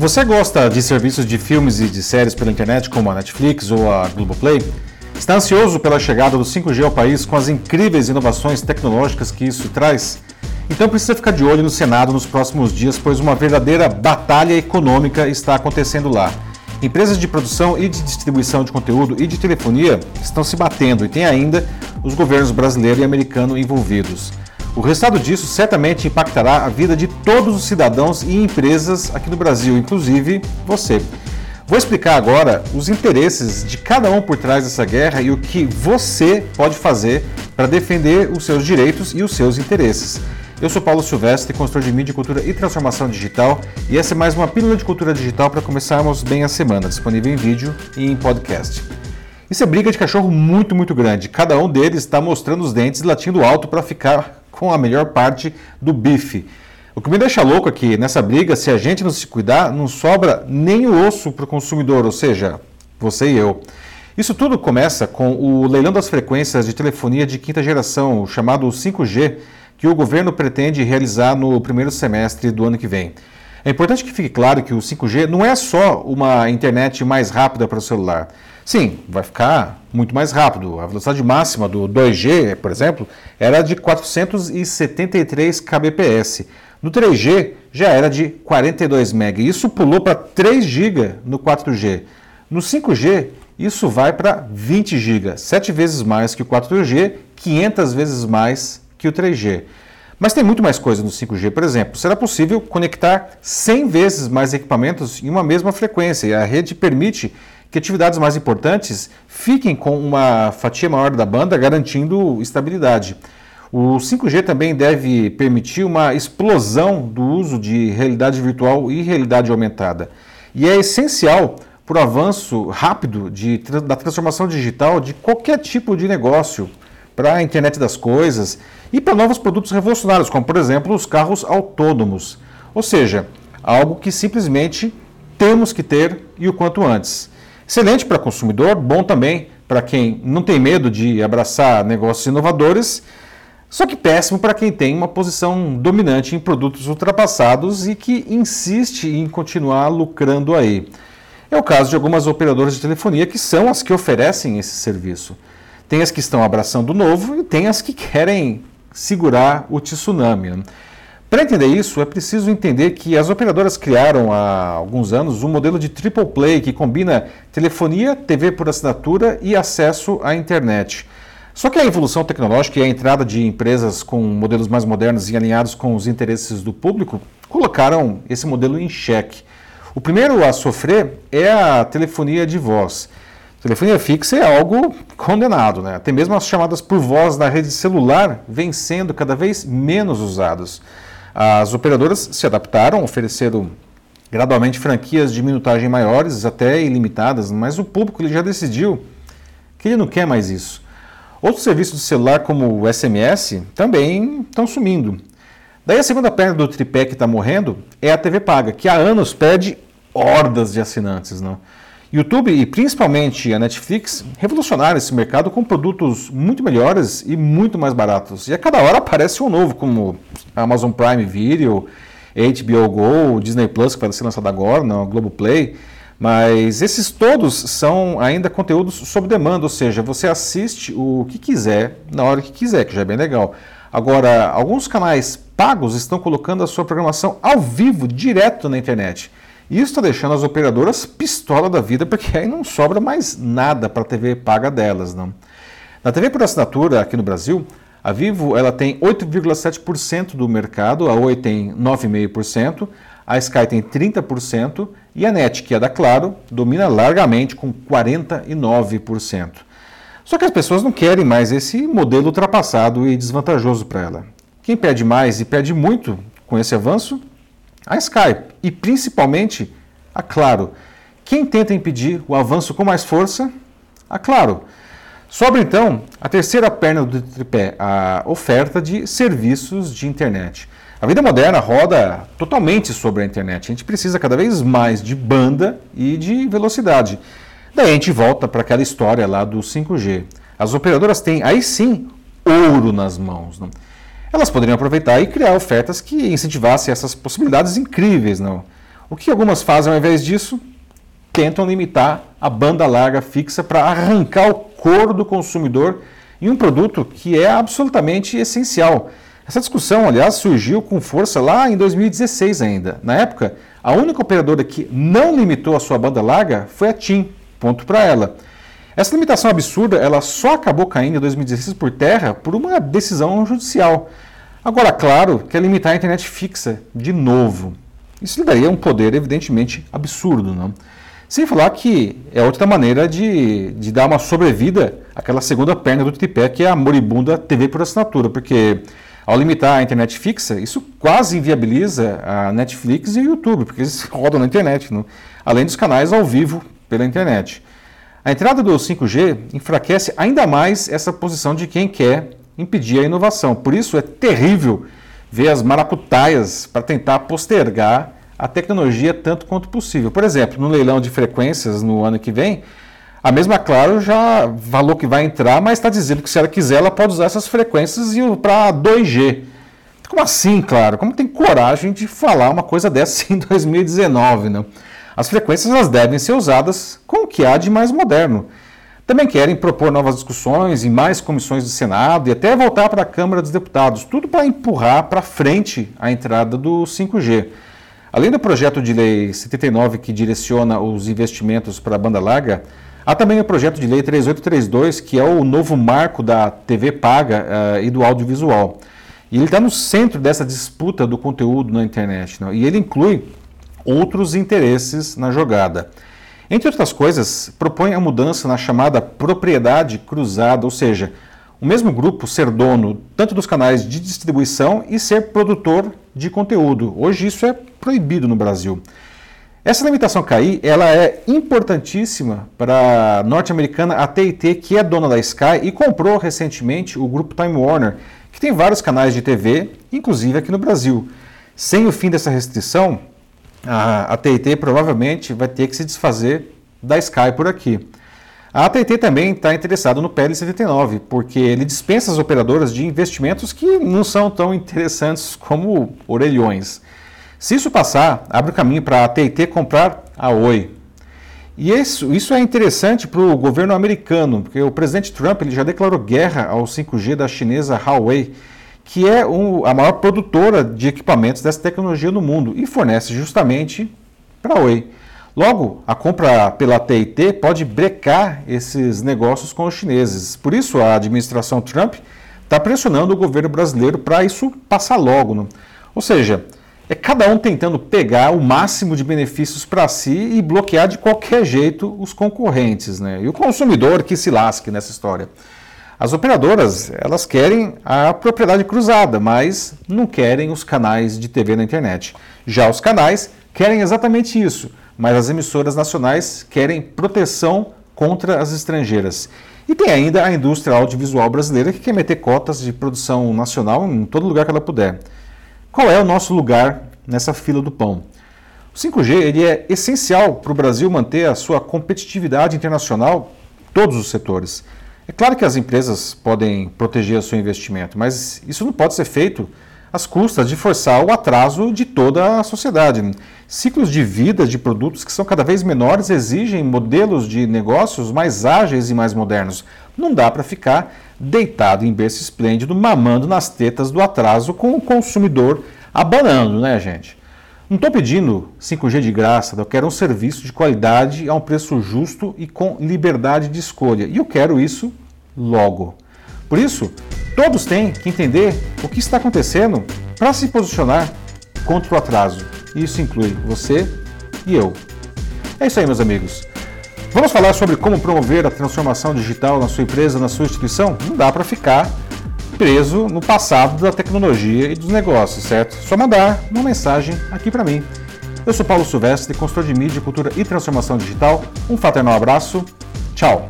Você gosta de serviços de filmes e de séries pela internet, como a Netflix ou a Globoplay? Está ansioso pela chegada do 5G ao país com as incríveis inovações tecnológicas que isso traz? Então precisa ficar de olho no Senado nos próximos dias, pois uma verdadeira batalha econômica está acontecendo lá. Empresas de produção e de distribuição de conteúdo e de telefonia estão se batendo e tem ainda os governos brasileiro e americano envolvidos. O resultado disso certamente impactará a vida de todos os cidadãos e empresas aqui no Brasil, inclusive você. Vou explicar agora os interesses de cada um por trás dessa guerra e o que você pode fazer para defender os seus direitos e os seus interesses. Eu sou Paulo Silvestre, consultor de mídia, cultura e transformação digital, e essa é mais uma pílula de cultura digital para começarmos bem a semana, disponível em vídeo e em podcast. Isso é briga de cachorro muito, muito grande. Cada um deles está mostrando os dentes e latindo alto para ficar com a melhor parte do bife. O que me deixa louco é que nessa briga, se a gente não se cuidar, não sobra nem o osso para o consumidor, ou seja, você e eu. Isso tudo começa com o leilão das frequências de telefonia de quinta geração, chamado 5G, que o governo pretende realizar no primeiro semestre do ano que vem. É importante que fique claro que o 5G não é só uma internet mais rápida para o celular. Sim, vai ficar muito mais rápido. A velocidade máxima do 2G, por exemplo, era de 473 kbps. No 3G já era de 42 MB. Isso pulou para 3 GB no 4G. No 5G, isso vai para 20 GB, 7 vezes mais que o 4G, 500 vezes mais que o 3G. Mas tem muito mais coisa no 5G, por exemplo, será possível conectar 100 vezes mais equipamentos em uma mesma frequência e a rede permite que atividades mais importantes fiquem com uma fatia maior da banda, garantindo estabilidade. O 5G também deve permitir uma explosão do uso de realidade virtual e realidade aumentada. E é essencial para o avanço rápido de, da transformação digital de qualquer tipo de negócio, para a internet das coisas e para novos produtos revolucionários, como por exemplo os carros autônomos. Ou seja, algo que simplesmente temos que ter e o quanto antes. Excelente para consumidor, bom também para quem não tem medo de abraçar negócios inovadores, só que péssimo para quem tem uma posição dominante em produtos ultrapassados e que insiste em continuar lucrando aí. É o caso de algumas operadoras de telefonia que são as que oferecem esse serviço. Tem as que estão abraçando o novo e tem as que querem segurar o tsunami. Para entender isso, é preciso entender que as operadoras criaram há alguns anos um modelo de triple play que combina telefonia, TV por assinatura e acesso à internet. Só que a evolução tecnológica e a entrada de empresas com modelos mais modernos e alinhados com os interesses do público colocaram esse modelo em xeque. O primeiro a sofrer é a telefonia de voz. Telefonia fixa é algo condenado, né? Até mesmo as chamadas por voz na rede celular vêm sendo cada vez menos usadas. As operadoras se adaptaram, ofereceram gradualmente franquias de minutagem maiores, até ilimitadas, mas o público ele já decidiu que ele não quer mais isso. Outros serviços de celular, como o SMS, também estão sumindo. Daí a segunda perna do tripé que está morrendo é a TV paga, que há anos perde hordas de assinantes. Não? YouTube e principalmente a Netflix revolucionaram esse mercado com produtos muito melhores e muito mais baratos. E a cada hora aparece um novo, como Amazon Prime Video, HBO Go, Disney Plus, que vai ser lançado agora, não, Globoplay. Mas esses todos são ainda conteúdos sob demanda, ou seja, você assiste o que quiser, na hora que quiser, que já é bem legal. Agora, alguns canais pagos estão colocando a sua programação ao vivo, direto na internet. Isso está deixando as operadoras pistola da vida, porque aí não sobra mais nada para a TV paga delas. Não. Na TV por assinatura aqui no Brasil, a Vivo ela tem 8,7% do mercado, a Oi tem 9,5%, a Sky tem 30% e a NET, que é da Claro, domina largamente com 49%. Só que as pessoas não querem mais esse modelo ultrapassado e desvantajoso para ela. Quem pede mais e pede muito com esse avanço a Skype e principalmente a Claro. Quem tenta impedir o avanço com mais força? A Claro. Sobra então a terceira perna do tripé, a oferta de serviços de internet. A vida moderna roda totalmente sobre a internet. A gente precisa cada vez mais de banda e de velocidade. Daí a gente volta para aquela história lá do 5G. As operadoras têm aí sim ouro nas mãos. Não? Elas poderiam aproveitar e criar ofertas que incentivassem essas possibilidades incríveis. Não? O que algumas fazem ao invés disso? Tentam limitar a banda larga fixa para arrancar o couro do consumidor em um produto que é absolutamente essencial. Essa discussão, aliás, surgiu com força lá em 2016 ainda. Na época, a única operadora que não limitou a sua banda larga foi a TIM. Ponto para ela. Essa limitação absurda, ela só acabou caindo em 2016 por terra por uma decisão judicial. Agora, claro, quer limitar a internet fixa de novo. Isso lhe daria um poder evidentemente absurdo, não? Sem falar que é outra maneira de, de dar uma sobrevida àquela segunda perna do tripé, que é a moribunda TV por assinatura, porque ao limitar a internet fixa, isso quase inviabiliza a Netflix e o YouTube, porque eles rodam na internet, não? além dos canais ao vivo pela internet. A entrada do 5G enfraquece ainda mais essa posição de quem quer impedir a inovação. Por isso é terrível ver as maracutaias para tentar postergar a tecnologia tanto quanto possível. Por exemplo, no leilão de frequências no ano que vem, a mesma Claro já falou que vai entrar, mas está dizendo que se ela quiser, ela pode usar essas frequências para 2G. Como assim, claro? Como tem coragem de falar uma coisa dessa em 2019, não? As frequências elas devem ser usadas com o que há de mais moderno. Também querem propor novas discussões em mais comissões do Senado e até voltar para a Câmara dos Deputados, tudo para empurrar para frente a entrada do 5G. Além do projeto de lei 79 que direciona os investimentos para a banda larga, há também o projeto de lei 3832, que é o novo marco da TV paga uh, e do audiovisual. E ele está no centro dessa disputa do conteúdo na internet. Não? E ele inclui outros interesses na jogada. Entre outras coisas, propõe a mudança na chamada propriedade cruzada, ou seja, o mesmo grupo ser dono tanto dos canais de distribuição e ser produtor de conteúdo. Hoje isso é proibido no Brasil. Essa limitação cair, ela é importantíssima para a norte-americana AT&T, que é dona da Sky e comprou recentemente o grupo Time Warner, que tem vários canais de TV, inclusive aqui no Brasil. Sem o fim dessa restrição, a AT&T provavelmente vai ter que se desfazer da Sky por aqui. A AT&T também está interessada no PL 79, porque ele dispensa as operadoras de investimentos que não são tão interessantes como orelhões. Se isso passar, abre o caminho para a AT&T comprar a Oi. E isso, isso é interessante para o governo americano, porque o presidente Trump ele já declarou guerra ao 5G da chinesa Huawei, que é um, a maior produtora de equipamentos dessa tecnologia no mundo e fornece justamente para a Oi. Logo, a compra pela TIT pode brecar esses negócios com os chineses. Por isso, a administração Trump está pressionando o governo brasileiro para isso passar logo. Né? Ou seja, é cada um tentando pegar o máximo de benefícios para si e bloquear de qualquer jeito os concorrentes. Né? E o consumidor que se lasque nessa história. As operadoras, elas querem a propriedade cruzada, mas não querem os canais de TV na internet. Já os canais querem exatamente isso, mas as emissoras nacionais querem proteção contra as estrangeiras. E tem ainda a indústria audiovisual brasileira que quer meter cotas de produção nacional em todo lugar que ela puder. Qual é o nosso lugar nessa fila do pão? O 5G ele é essencial para o Brasil manter a sua competitividade internacional em todos os setores. É claro que as empresas podem proteger o seu investimento, mas isso não pode ser feito às custas de forçar o atraso de toda a sociedade. Ciclos de vida de produtos que são cada vez menores exigem modelos de negócios mais ágeis e mais modernos. Não dá para ficar deitado em berço esplêndido, mamando nas tetas do atraso com o consumidor abanando, né, gente? Não estou pedindo 5G de graça, eu quero um serviço de qualidade a um preço justo e com liberdade de escolha. E eu quero isso logo. Por isso, todos têm que entender o que está acontecendo para se posicionar contra o atraso. Isso inclui você e eu. É isso aí, meus amigos. Vamos falar sobre como promover a transformação digital na sua empresa, na sua instituição? Não dá para ficar preso no passado da tecnologia e dos negócios, certo? Só mandar uma mensagem aqui para mim. Eu sou Paulo Silvestre, consultor de mídia, cultura e transformação digital. Um fraternal abraço. Tchau.